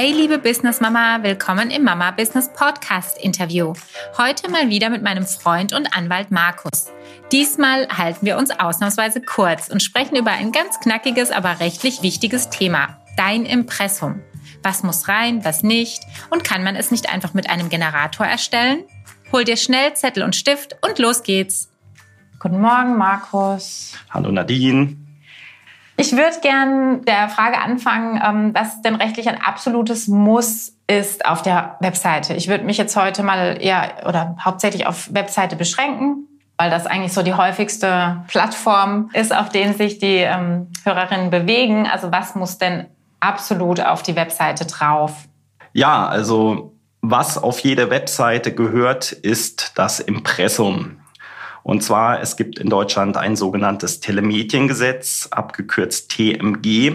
Hey liebe Business Mama, willkommen im Mama Business Podcast Interview. Heute mal wieder mit meinem Freund und Anwalt Markus. Diesmal halten wir uns ausnahmsweise kurz und sprechen über ein ganz knackiges, aber rechtlich wichtiges Thema. Dein Impressum. Was muss rein, was nicht? Und kann man es nicht einfach mit einem Generator erstellen? Hol dir schnell Zettel und Stift und los geht's. Guten Morgen, Markus. Hallo Nadine. Ich würde gern der Frage anfangen, ähm, was denn rechtlich ein absolutes Muss ist auf der Webseite. Ich würde mich jetzt heute mal eher oder hauptsächlich auf Webseite beschränken, weil das eigentlich so die häufigste Plattform ist, auf denen sich die ähm, Hörerinnen bewegen. Also was muss denn absolut auf die Webseite drauf? Ja, also was auf jede Webseite gehört, ist das Impressum. Und zwar, es gibt in Deutschland ein sogenanntes Telemediengesetz, abgekürzt TMG.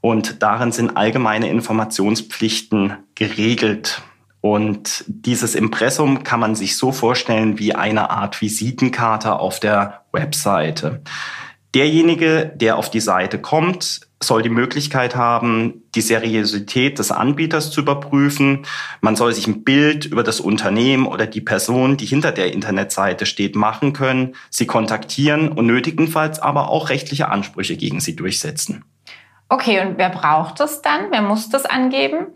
Und darin sind allgemeine Informationspflichten geregelt. Und dieses Impressum kann man sich so vorstellen wie eine Art Visitenkarte auf der Webseite. Derjenige, der auf die Seite kommt, soll die Möglichkeit haben, die Seriosität des Anbieters zu überprüfen. Man soll sich ein Bild über das Unternehmen oder die Person, die hinter der Internetseite steht, machen können, sie kontaktieren und nötigenfalls aber auch rechtliche Ansprüche gegen sie durchsetzen. Okay, und wer braucht das dann? Wer muss das angeben?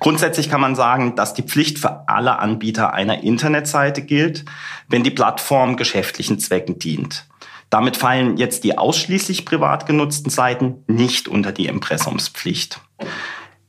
Grundsätzlich kann man sagen, dass die Pflicht für alle Anbieter einer Internetseite gilt, wenn die Plattform geschäftlichen Zwecken dient. Damit fallen jetzt die ausschließlich privat genutzten Seiten nicht unter die Impressumspflicht.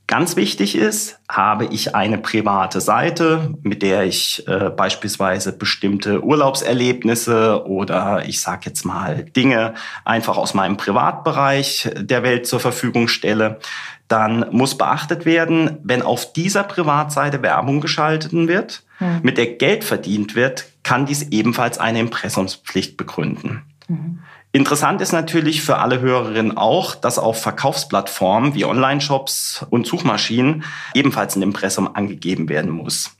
Ganz wichtig ist, habe ich eine private Seite, mit der ich äh, beispielsweise bestimmte Urlaubserlebnisse oder ich sage jetzt mal Dinge einfach aus meinem Privatbereich der Welt zur Verfügung stelle, dann muss beachtet werden, wenn auf dieser Privatseite Werbung geschalten wird, hm. mit der Geld verdient wird, kann dies ebenfalls eine Impressumspflicht begründen. Mhm. Interessant ist natürlich für alle Hörerinnen auch, dass auf Verkaufsplattformen wie Online-Shops und Suchmaschinen ebenfalls ein Impressum angegeben werden muss.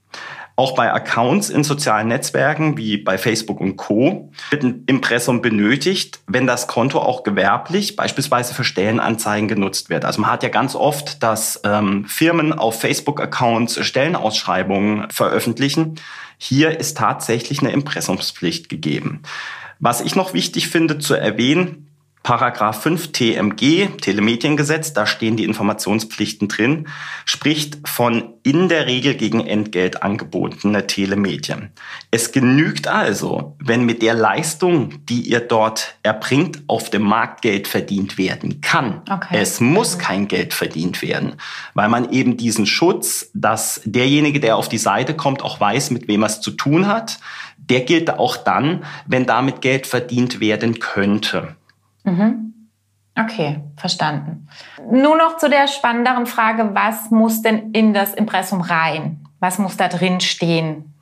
Auch bei Accounts in sozialen Netzwerken wie bei Facebook und Co. wird ein Impressum benötigt, wenn das Konto auch gewerblich, beispielsweise für Stellenanzeigen genutzt wird. Also man hat ja ganz oft, dass ähm, Firmen auf Facebook-Accounts Stellenausschreibungen veröffentlichen. Hier ist tatsächlich eine Impressumspflicht gegeben. Was ich noch wichtig finde zu erwähnen, Paragraph 5 TMG, Telemediengesetz, da stehen die Informationspflichten drin, spricht von in der Regel gegen Entgelt angebotene Telemedien. Es genügt also, wenn mit der Leistung, die ihr dort erbringt, auf dem Markt Geld verdient werden kann. Okay. Es muss kein Geld verdient werden, weil man eben diesen Schutz, dass derjenige, der auf die Seite kommt, auch weiß, mit wem er es zu tun hat, der gilt auch dann, wenn damit Geld verdient werden könnte. Mhm. Okay, verstanden. Nur noch zu der spannenderen Frage, was muss denn in das Impressum rein? Was muss da drin stehen?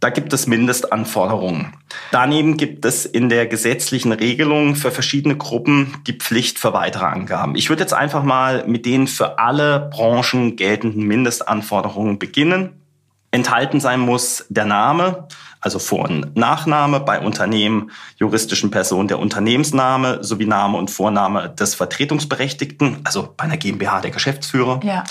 Da gibt es Mindestanforderungen. Daneben gibt es in der gesetzlichen Regelung für verschiedene Gruppen die Pflicht für weitere Angaben. Ich würde jetzt einfach mal mit den für alle Branchen geltenden Mindestanforderungen beginnen. Enthalten sein muss der Name, also Vor- und Nachname bei Unternehmen, juristischen Personen der Unternehmensname sowie Name und Vorname des Vertretungsberechtigten, also bei einer GmbH der Geschäftsführer. Ja.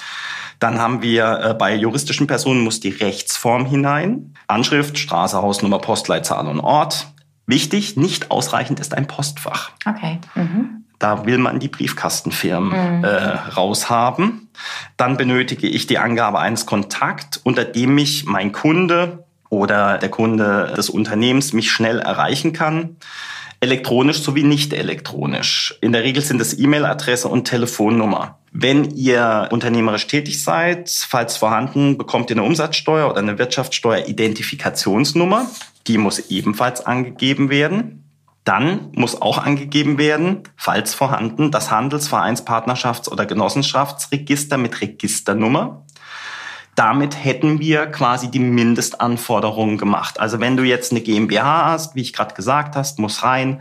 Dann haben wir äh, bei juristischen Personen muss die Rechtsform hinein. Anschrift, Straße, Hausnummer, Postleitzahl und Ort. Wichtig, nicht ausreichend ist ein Postfach. Okay. Mhm. Da will man die Briefkastenfirmen mhm. äh, raushaben. Dann benötige ich die Angabe eines Kontakt, unter dem mich mein Kunde oder der Kunde des Unternehmens mich schnell erreichen kann. Elektronisch sowie nicht elektronisch. In der Regel sind es E-Mail-Adresse und Telefonnummer. Wenn ihr unternehmerisch tätig seid, falls vorhanden, bekommt ihr eine Umsatzsteuer oder eine Wirtschaftssteuer-Identifikationsnummer. Die muss ebenfalls angegeben werden. Dann muss auch angegeben werden, falls vorhanden, das Handelsvereins-, Partnerschafts- oder Genossenschaftsregister mit Registernummer damit hätten wir quasi die Mindestanforderungen gemacht. Also wenn du jetzt eine GmbH hast, wie ich gerade gesagt hast, muss rein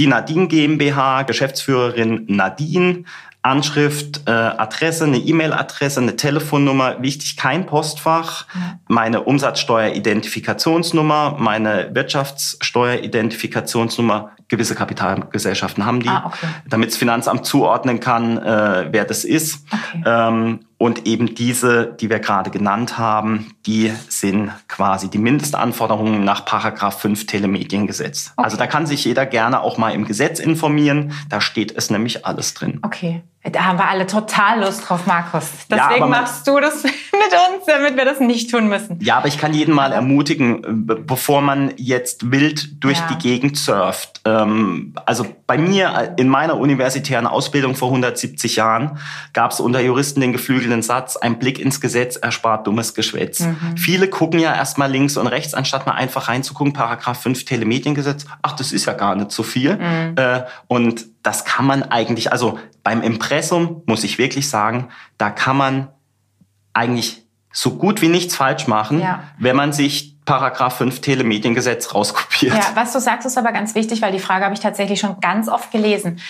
die Nadine GmbH, Geschäftsführerin Nadine, Anschrift, äh, Adresse, eine E-Mail-Adresse, eine Telefonnummer, wichtig kein Postfach, meine Umsatzsteuer-Identifikationsnummer, meine Wirtschaftssteuer-Identifikationsnummer, gewisse Kapitalgesellschaften haben die, ah, okay. damit das Finanzamt zuordnen kann, äh, wer das ist. Okay. Ähm, und eben diese, die wir gerade genannt haben, die sind quasi die Mindestanforderungen nach Paragraph 5 Telemediengesetz. Okay. Also da kann sich jeder gerne auch mal im Gesetz informieren. Da steht es nämlich alles drin. Okay. Da haben wir alle total Lust drauf, Markus. Deswegen ja, machst du das mit uns, damit wir das nicht tun müssen. Ja, aber ich kann jeden mal ermutigen, bevor man jetzt wild durch ja. die Gegend surft. Ähm, also bei mir in meiner universitären Ausbildung vor 170 Jahren gab es unter Juristen den geflügelten Satz, ein Blick ins Gesetz erspart dummes Geschwätz. Mhm. Viele gucken ja erstmal links und rechts, anstatt mal einfach reinzugucken, Paragraph 5 Telemediengesetz. Ach, das ist ja gar nicht so viel. Mhm. Äh, und das kann man eigentlich, also beim Impressum muss ich wirklich sagen, da kann man eigentlich so gut wie nichts falsch machen, ja. wenn man sich Paragraph 5 Telemediengesetz rauskopiert. Ja, was du sagst, ist aber ganz wichtig, weil die Frage habe ich tatsächlich schon ganz oft gelesen.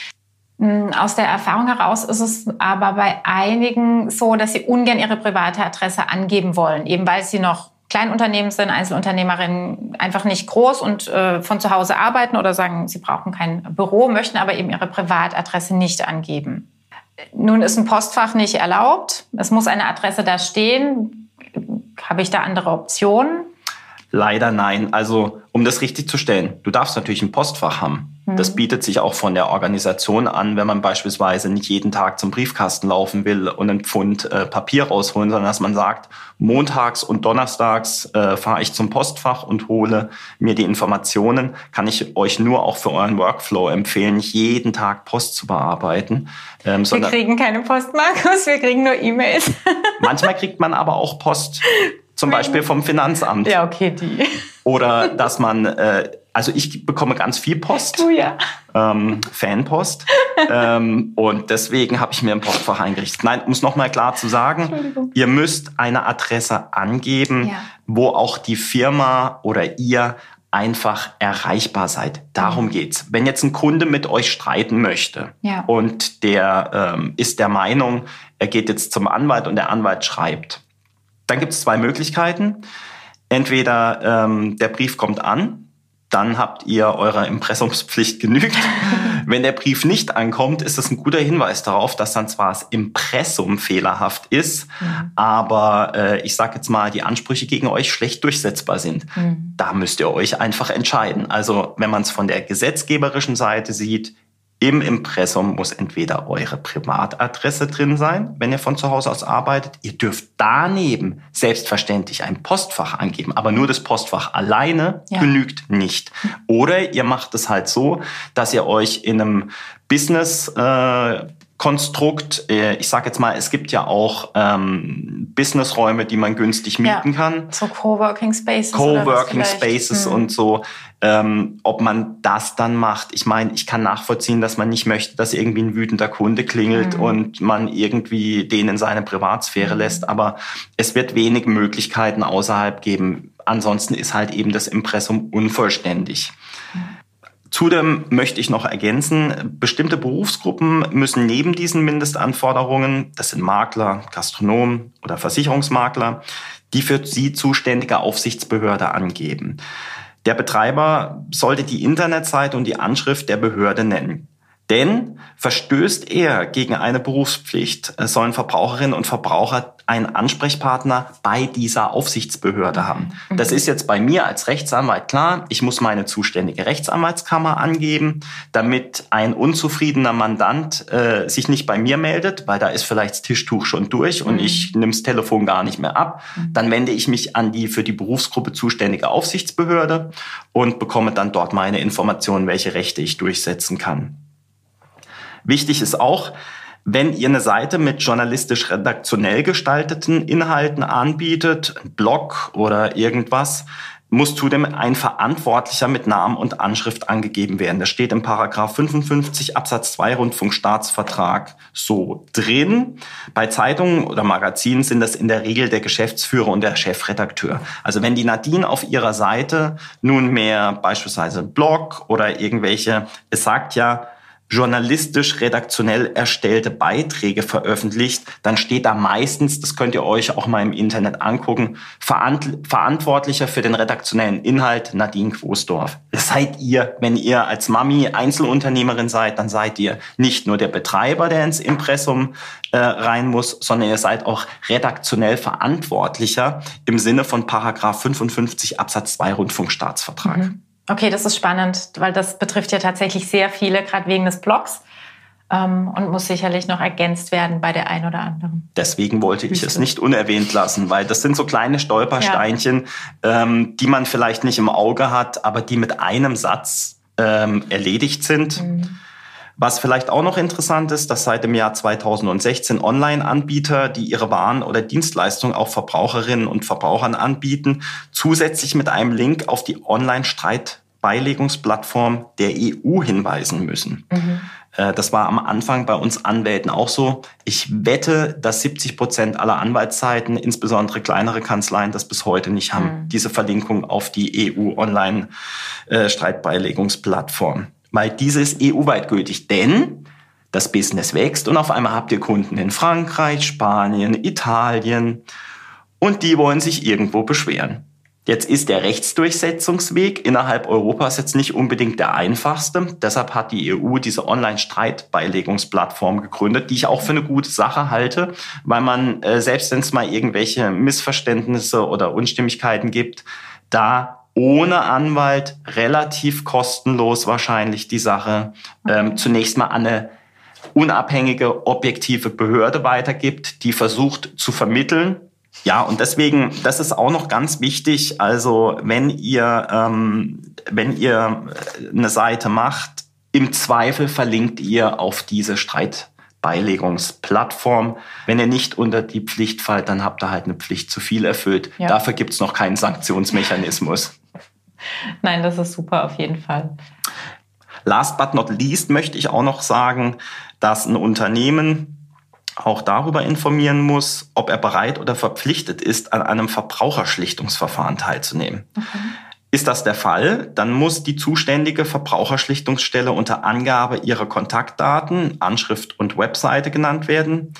Hm, aus der Erfahrung heraus ist es aber bei einigen so, dass sie ungern ihre private Adresse angeben wollen, eben weil sie noch Kleinunternehmen sind, Einzelunternehmerinnen einfach nicht groß und äh, von zu Hause arbeiten oder sagen, sie brauchen kein Büro, möchten aber eben ihre Privatadresse nicht angeben. Nun ist ein Postfach nicht erlaubt. Es muss eine Adresse da stehen. Habe ich da andere Optionen? Leider nein. Also, um das richtig zu stellen, du darfst natürlich ein Postfach haben. Das mhm. bietet sich auch von der Organisation an, wenn man beispielsweise nicht jeden Tag zum Briefkasten laufen will und einen Pfund äh, Papier rausholen, sondern dass man sagt, montags und donnerstags äh, fahre ich zum Postfach und hole mir die Informationen, kann ich euch nur auch für euren Workflow empfehlen, nicht jeden Tag Post zu bearbeiten. Ähm, wir kriegen keine Post, Markus, wir kriegen nur E-Mails. manchmal kriegt man aber auch Post zum Beispiel vom Finanzamt. Ja, okay, die. Oder dass man, äh, also ich bekomme ganz viel Post. Du ja. Ähm, Fanpost. ähm, und deswegen habe ich mir ein Postfach eingerichtet. Nein, um es nochmal klar zu sagen, ihr müsst eine Adresse angeben, ja. wo auch die Firma oder ihr einfach erreichbar seid. Darum mhm. geht's. Wenn jetzt ein Kunde mit euch streiten möchte ja. und der ähm, ist der Meinung, er geht jetzt zum Anwalt und der Anwalt schreibt, dann gibt es zwei Möglichkeiten. Entweder ähm, der Brief kommt an, dann habt ihr eurer Impressumspflicht genügt. Wenn der Brief nicht ankommt, ist das ein guter Hinweis darauf, dass dann zwar das Impressum fehlerhaft ist, mhm. aber äh, ich sage jetzt mal, die Ansprüche gegen euch schlecht durchsetzbar sind. Mhm. Da müsst ihr euch einfach entscheiden. Also wenn man es von der gesetzgeberischen Seite sieht, im Impressum muss entweder eure Privatadresse drin sein, wenn ihr von zu Hause aus arbeitet. Ihr dürft daneben selbstverständlich ein Postfach angeben, aber nur das Postfach alleine ja. genügt nicht. Oder ihr macht es halt so, dass ihr euch in einem Business äh, Konstrukt. Äh, ich sage jetzt mal, es gibt ja auch ähm, Businessräume, die man günstig mieten ja, kann. So Coworking Spaces. Coworking Spaces hm. und so. Ähm, ob man das dann macht. Ich meine, ich kann nachvollziehen, dass man nicht möchte, dass irgendwie ein wütender Kunde klingelt hm. und man irgendwie den in seine Privatsphäre hm. lässt. Aber es wird wenig Möglichkeiten außerhalb geben. Ansonsten ist halt eben das Impressum unvollständig. Zudem möchte ich noch ergänzen, bestimmte Berufsgruppen müssen neben diesen Mindestanforderungen, das sind Makler, Gastronomen oder Versicherungsmakler, die für sie zuständige Aufsichtsbehörde angeben. Der Betreiber sollte die Internetseite und die Anschrift der Behörde nennen. Denn verstößt er gegen eine Berufspflicht, sollen Verbraucherinnen und Verbraucher einen Ansprechpartner bei dieser Aufsichtsbehörde haben. Das ist jetzt bei mir als Rechtsanwalt klar. Ich muss meine zuständige Rechtsanwaltskammer angeben, damit ein unzufriedener Mandant äh, sich nicht bei mir meldet, weil da ist vielleicht das Tischtuch schon durch und mhm. ich nehme das Telefon gar nicht mehr ab. Mhm. Dann wende ich mich an die für die Berufsgruppe zuständige Aufsichtsbehörde und bekomme dann dort meine Informationen, welche Rechte ich durchsetzen kann. Wichtig ist auch, wenn ihr eine Seite mit journalistisch redaktionell gestalteten Inhalten anbietet, Blog oder irgendwas, muss zudem ein Verantwortlicher mit Namen und Anschrift angegeben werden. Das steht im Paragraph 55 Absatz 2 Rundfunkstaatsvertrag so drin. Bei Zeitungen oder Magazinen sind das in der Regel der Geschäftsführer und der Chefredakteur. Also wenn die Nadine auf ihrer Seite nunmehr beispielsweise Blog oder irgendwelche, es sagt ja, journalistisch redaktionell erstellte Beiträge veröffentlicht, dann steht da meistens, das könnt ihr euch auch mal im Internet angucken, Verantwortlicher für den redaktionellen Inhalt Nadine Quosdorf. Das seid ihr, wenn ihr als Mami Einzelunternehmerin seid, dann seid ihr nicht nur der Betreiber, der ins Impressum äh, rein muss, sondern ihr seid auch redaktionell Verantwortlicher im Sinne von Paragraph 55 Absatz 2 Rundfunkstaatsvertrag. Mhm. Okay, das ist spannend, weil das betrifft ja tatsächlich sehr viele, gerade wegen des Blogs. Ähm, und muss sicherlich noch ergänzt werden bei der einen oder anderen. Deswegen wollte ich es nicht unerwähnt lassen, weil das sind so kleine Stolpersteinchen, ja. ähm, die man vielleicht nicht im Auge hat, aber die mit einem Satz ähm, erledigt sind. Mhm. Was vielleicht auch noch interessant ist, dass seit dem Jahr 2016 Online-Anbieter, die ihre Waren oder Dienstleistungen auch Verbraucherinnen und Verbrauchern anbieten, zusätzlich mit einem Link auf die Online-Streitbeilegungsplattform der EU hinweisen müssen. Mhm. Äh, das war am Anfang bei uns Anwälten auch so. Ich wette, dass 70 Prozent aller Anwaltsseiten, insbesondere kleinere Kanzleien, das bis heute nicht haben, mhm. diese Verlinkung auf die EU-Online-Streitbeilegungsplattform. Weil diese ist EU-weit gültig. Denn das Business wächst und auf einmal habt ihr Kunden in Frankreich, Spanien, Italien und die wollen sich irgendwo beschweren. Jetzt ist der Rechtsdurchsetzungsweg innerhalb Europas jetzt nicht unbedingt der einfachste. Deshalb hat die EU diese Online-Streitbeilegungsplattform gegründet, die ich auch für eine gute Sache halte, weil man, äh, selbst wenn es mal irgendwelche Missverständnisse oder Unstimmigkeiten gibt, da ohne Anwalt relativ kostenlos wahrscheinlich die Sache ähm, zunächst mal an eine unabhängige, objektive Behörde weitergibt, die versucht zu vermitteln. Ja, und deswegen, das ist auch noch ganz wichtig. Also wenn ihr, ähm, wenn ihr eine Seite macht, im Zweifel verlinkt ihr auf diese Streit Beilegungsplattform. Wenn ihr nicht unter die Pflicht fallt, dann habt ihr halt eine Pflicht zu viel erfüllt. Ja. Dafür gibt es noch keinen Sanktionsmechanismus. Nein, das ist super auf jeden Fall. Last but not least möchte ich auch noch sagen, dass ein Unternehmen auch darüber informieren muss, ob er bereit oder verpflichtet ist, an einem Verbraucherschlichtungsverfahren teilzunehmen. Okay. Ist das der Fall, dann muss die zuständige Verbraucherschlichtungsstelle unter Angabe ihrer Kontaktdaten, Anschrift und Webseite genannt werden.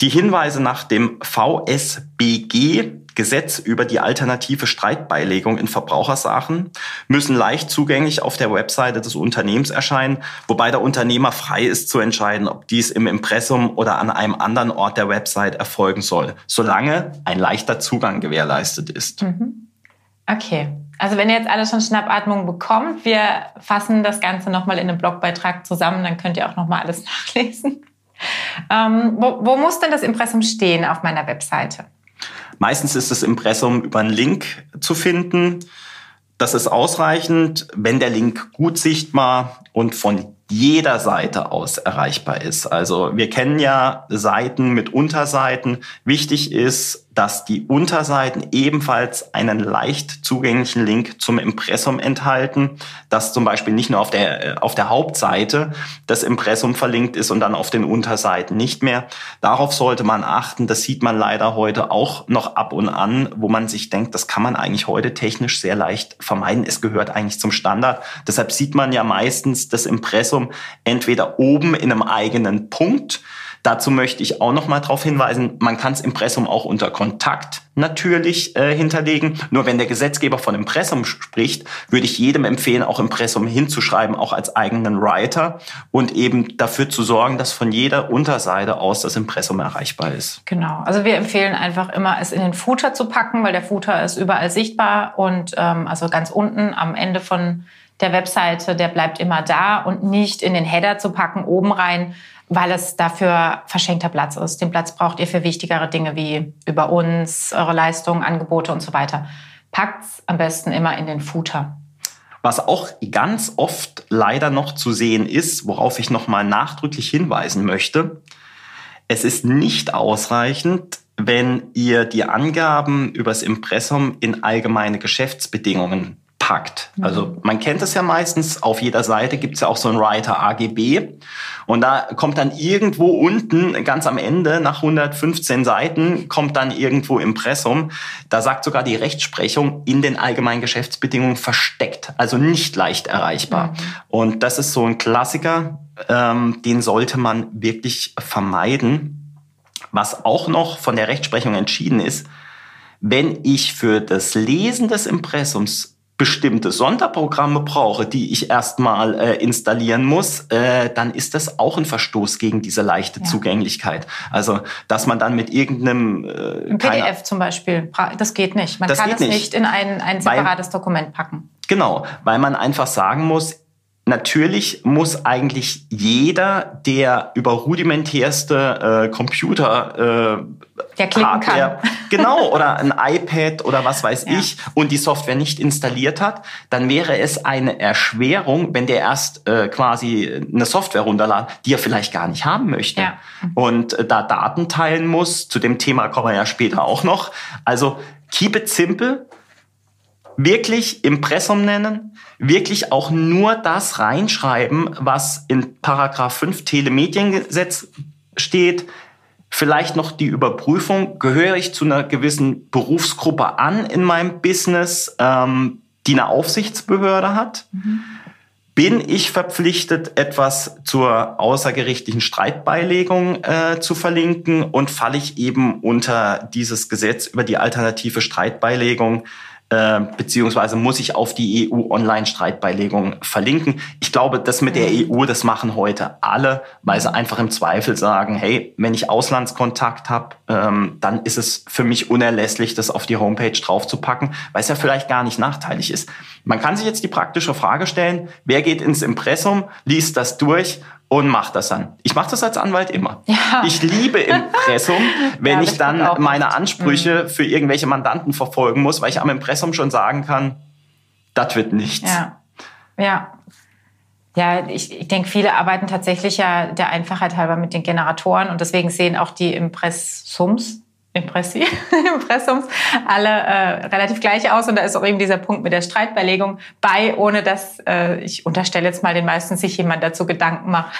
Die Hinweise nach dem VSBG Gesetz über die alternative Streitbeilegung in Verbrauchersachen müssen leicht zugänglich auf der Webseite des Unternehmens erscheinen, wobei der Unternehmer frei ist zu entscheiden, ob dies im Impressum oder an einem anderen Ort der Website erfolgen soll, solange ein leichter Zugang gewährleistet ist. Mhm. Okay. Also wenn ihr jetzt alle schon Schnappatmung bekommt, wir fassen das Ganze nochmal in einem Blogbeitrag zusammen, dann könnt ihr auch nochmal alles nachlesen. Ähm, wo, wo muss denn das Impressum stehen auf meiner Webseite? Meistens ist das Impressum über einen Link zu finden. Das ist ausreichend, wenn der Link gut sichtbar und von jeder Seite aus erreichbar ist. Also wir kennen ja Seiten mit Unterseiten. Wichtig ist, dass die Unterseiten ebenfalls einen leicht zugänglichen Link zum Impressum enthalten, dass zum Beispiel nicht nur auf der, äh, auf der Hauptseite das Impressum verlinkt ist und dann auf den Unterseiten nicht mehr. Darauf sollte man achten. Das sieht man leider heute auch noch ab und an, wo man sich denkt, das kann man eigentlich heute technisch sehr leicht vermeiden. Es gehört eigentlich zum Standard. Deshalb sieht man ja meistens das Impressum entweder oben in einem eigenen Punkt, Dazu möchte ich auch noch mal darauf hinweisen, man kann das Impressum auch unter Kontakt natürlich äh, hinterlegen. Nur wenn der Gesetzgeber von Impressum spricht, würde ich jedem empfehlen, auch Impressum hinzuschreiben, auch als eigenen Writer und eben dafür zu sorgen, dass von jeder Unterseite aus das Impressum erreichbar ist. Genau. Also wir empfehlen einfach immer, es in den Footer zu packen, weil der Footer ist überall sichtbar und ähm, also ganz unten am Ende von der Webseite, der bleibt immer da und nicht in den Header zu packen, oben rein, weil es dafür verschenkter Platz ist. Den Platz braucht ihr für wichtigere Dinge wie über uns, eure Leistungen, Angebote und so weiter. Packt's am besten immer in den Footer. Was auch ganz oft leider noch zu sehen ist, worauf ich nochmal nachdrücklich hinweisen möchte, es ist nicht ausreichend, wenn ihr die Angaben übers Impressum in allgemeine Geschäftsbedingungen packt. Also man kennt es ja meistens, auf jeder Seite gibt es ja auch so ein Writer AGB und da kommt dann irgendwo unten, ganz am Ende, nach 115 Seiten, kommt dann irgendwo Impressum. Da sagt sogar die Rechtsprechung in den allgemeinen Geschäftsbedingungen versteckt, also nicht leicht erreichbar. Mhm. Und das ist so ein Klassiker, ähm, den sollte man wirklich vermeiden. Was auch noch von der Rechtsprechung entschieden ist, wenn ich für das Lesen des Impressums bestimmte Sonderprogramme brauche, die ich erstmal äh, installieren muss, äh, dann ist das auch ein Verstoß gegen diese leichte ja. Zugänglichkeit. Also, dass man dann mit irgendeinem äh, ein PDF zum Beispiel, das geht nicht. Man kann es nicht. nicht in ein, ein separates weil, Dokument packen. Genau, weil man einfach sagen muss, Natürlich muss eigentlich jeder, der über rudimentärste äh, Computer äh, der klicken Hardware, kann. genau, oder ein iPad oder was weiß ja. ich und die Software nicht installiert hat, dann wäre es eine Erschwerung, wenn der erst äh, quasi eine Software runterladen, die er vielleicht gar nicht haben möchte. Ja. Und äh, da Daten teilen muss, zu dem Thema kommen wir ja später auch noch. Also keep it simple, wirklich Impressum nennen, wirklich auch nur das reinschreiben, was in Paragraph 5 Telemediengesetz steht. Vielleicht noch die Überprüfung, gehöre ich zu einer gewissen Berufsgruppe an in meinem Business, ähm, die eine Aufsichtsbehörde hat? Mhm. Bin ich verpflichtet, etwas zur außergerichtlichen Streitbeilegung äh, zu verlinken und falle ich eben unter dieses Gesetz über die alternative Streitbeilegung beziehungsweise muss ich auf die EU-Online-Streitbeilegung verlinken. Ich glaube, das mit der mhm. EU, das machen heute alle, weil sie einfach im Zweifel sagen, hey, wenn ich Auslandskontakt habe, ähm, dann ist es für mich unerlässlich, das auf die Homepage draufzupacken, weil es ja vielleicht gar nicht nachteilig ist. Man kann sich jetzt die praktische Frage stellen, wer geht ins Impressum, liest das durch und mache das dann. Ich mache das als Anwalt immer. Ja. Ich liebe Impressum, wenn ja, ich dann meine Ansprüche mhm. für irgendwelche Mandanten verfolgen muss, weil ich am Impressum schon sagen kann, das wird nichts. Ja. Ja. Ja, ich, ich denke, viele arbeiten tatsächlich ja der Einfachheit halber mit den Generatoren und deswegen sehen auch die Impressums, Impressi, Impressums alle äh, relativ gleich aus und da ist auch eben dieser Punkt mit der Streitbeilegung bei, ohne dass äh, ich unterstelle jetzt mal den meisten sich jemand dazu Gedanken macht.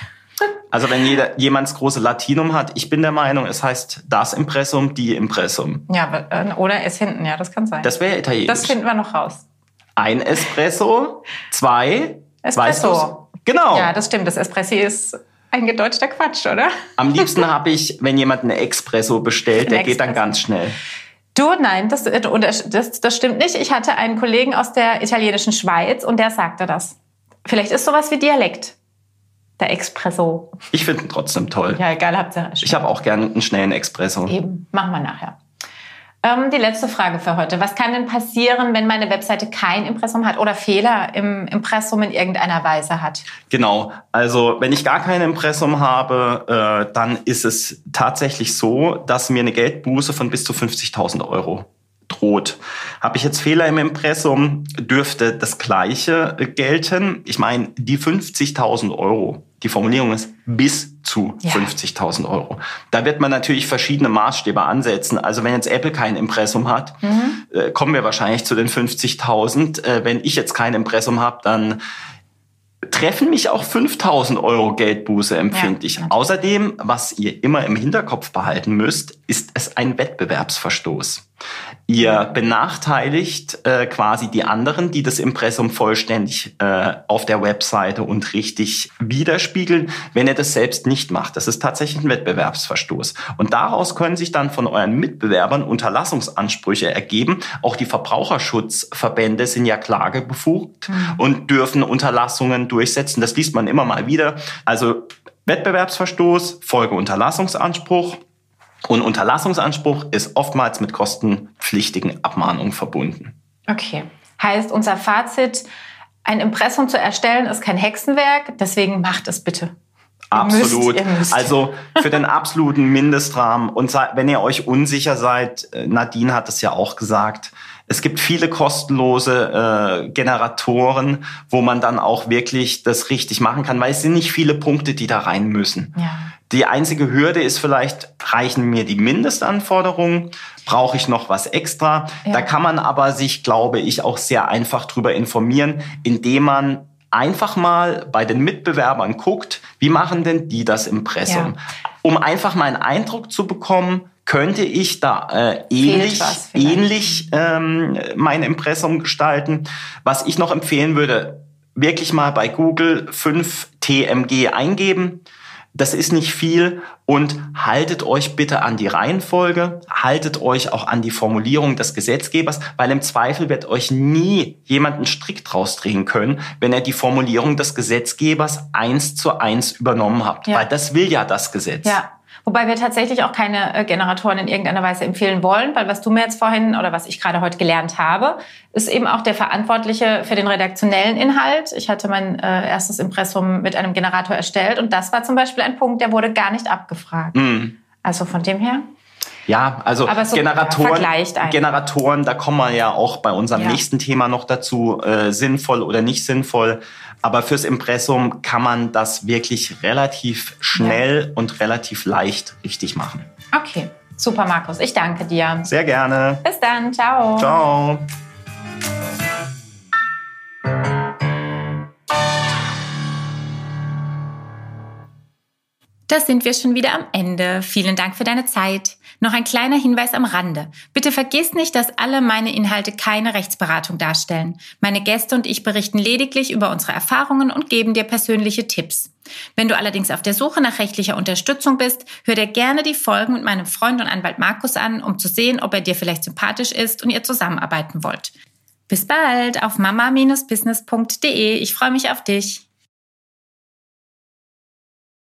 Also wenn jeder, jemand das große Latinum hat, ich bin der Meinung, es heißt das Impressum, die Impressum. Ja, äh, oder es hinten, ja, das kann sein. Das wäre italienisch. Das finden wir noch raus. Ein Espresso, zwei. Espresso. Genau. Ja, das stimmt. Das Espressi ist eingedeutschter Quatsch, oder? Am liebsten habe ich, wenn jemand eine Espresso bestellt, der geht dann ganz schnell. Du, nein, das, das, das stimmt nicht. Ich hatte einen Kollegen aus der italienischen Schweiz und der sagte das. Vielleicht ist sowas wie Dialekt. Der Espresso. Ich finde ihn trotzdem toll. Ja, egal, habt ihr. Ich habe auch gerne einen schnellen Espresso. Eben, machen wir nachher. Ähm, die letzte Frage für heute. Was kann denn passieren, wenn meine Webseite kein Impressum hat oder Fehler im Impressum in irgendeiner Weise hat? Genau. Also wenn ich gar kein Impressum habe, äh, dann ist es tatsächlich so, dass mir eine Geldbuße von bis zu 50.000 Euro droht. Habe ich jetzt Fehler im Impressum, dürfte das Gleiche gelten. Ich meine, die 50.000 Euro, die Formulierung ist bis zu ja. 50.000 Euro. Da wird man natürlich verschiedene Maßstäbe ansetzen. Also wenn jetzt Apple kein Impressum hat, mhm. äh, kommen wir wahrscheinlich zu den 50.000. Äh, wenn ich jetzt kein Impressum habe, dann treffen mich auch 5000 Euro Geldbuße empfindlich. Ja, Außerdem, was ihr immer im Hinterkopf behalten müsst, ist es ein Wettbewerbsverstoß. Ihr benachteiligt äh, quasi die anderen, die das Impressum vollständig äh, auf der Webseite und richtig widerspiegeln, wenn ihr das selbst nicht macht. Das ist tatsächlich ein Wettbewerbsverstoß. Und daraus können sich dann von euren Mitbewerbern Unterlassungsansprüche ergeben. Auch die Verbraucherschutzverbände sind ja klagebefugt mhm. und dürfen Unterlassungen durchsetzen. Das liest man immer mal wieder. Also Wettbewerbsverstoß, Folge Unterlassungsanspruch. Und Unterlassungsanspruch ist oftmals mit kostenpflichtigen Abmahnungen verbunden. Okay. Heißt unser Fazit, ein Impressum zu erstellen ist kein Hexenwerk, deswegen macht es bitte. Absolut. Ihr müsst, ihr müsst. Also für den absoluten Mindestrahmen. Und wenn ihr euch unsicher seid, äh, Nadine hat es ja auch gesagt, es gibt viele kostenlose äh, Generatoren, wo man dann auch wirklich das richtig machen kann, weil es sind nicht viele Punkte, die da rein müssen. Ja. Die einzige Hürde ist vielleicht, reichen mir die Mindestanforderungen? Brauche ich noch was extra? Ja. Da kann man aber sich, glaube ich, auch sehr einfach drüber informieren, indem man einfach mal bei den Mitbewerbern guckt, wie machen denn die das Impressum? Ja. Um einfach mal einen Eindruck zu bekommen, könnte ich da äh, ähnlich, ähnlich ähm, mein Impressum gestalten. Was ich noch empfehlen würde, wirklich mal bei Google 5 TMG eingeben. Das ist nicht viel und haltet euch bitte an die Reihenfolge, haltet euch auch an die Formulierung des Gesetzgebers, weil im Zweifel wird euch nie jemand einen Strick draus drehen können, wenn er die Formulierung des Gesetzgebers eins zu eins übernommen hat, ja. weil das will ja das Gesetz. Ja. Wobei wir tatsächlich auch keine äh, Generatoren in irgendeiner Weise empfehlen wollen, weil was du mir jetzt vorhin oder was ich gerade heute gelernt habe, ist eben auch der Verantwortliche für den redaktionellen Inhalt. Ich hatte mein äh, erstes Impressum mit einem Generator erstellt und das war zum Beispiel ein Punkt, der wurde gar nicht abgefragt. Mhm. Also von dem her. Ja, also so Generatoren, Generatoren, da kommen wir ja auch bei unserem ja. nächsten Thema noch dazu, äh, sinnvoll oder nicht sinnvoll. Aber fürs Impressum kann man das wirklich relativ schnell ja. und relativ leicht richtig machen. Okay, super, Markus. Ich danke dir. Sehr gerne. Bis dann. Ciao. Ciao. Da sind wir schon wieder am Ende. Vielen Dank für deine Zeit. Noch ein kleiner Hinweis am Rande. Bitte vergiss nicht, dass alle meine Inhalte keine Rechtsberatung darstellen. Meine Gäste und ich berichten lediglich über unsere Erfahrungen und geben dir persönliche Tipps. Wenn du allerdings auf der Suche nach rechtlicher Unterstützung bist, hör dir gerne die Folgen mit meinem Freund und Anwalt Markus an, um zu sehen, ob er dir vielleicht sympathisch ist und ihr zusammenarbeiten wollt. Bis bald auf mama-business.de. Ich freue mich auf dich.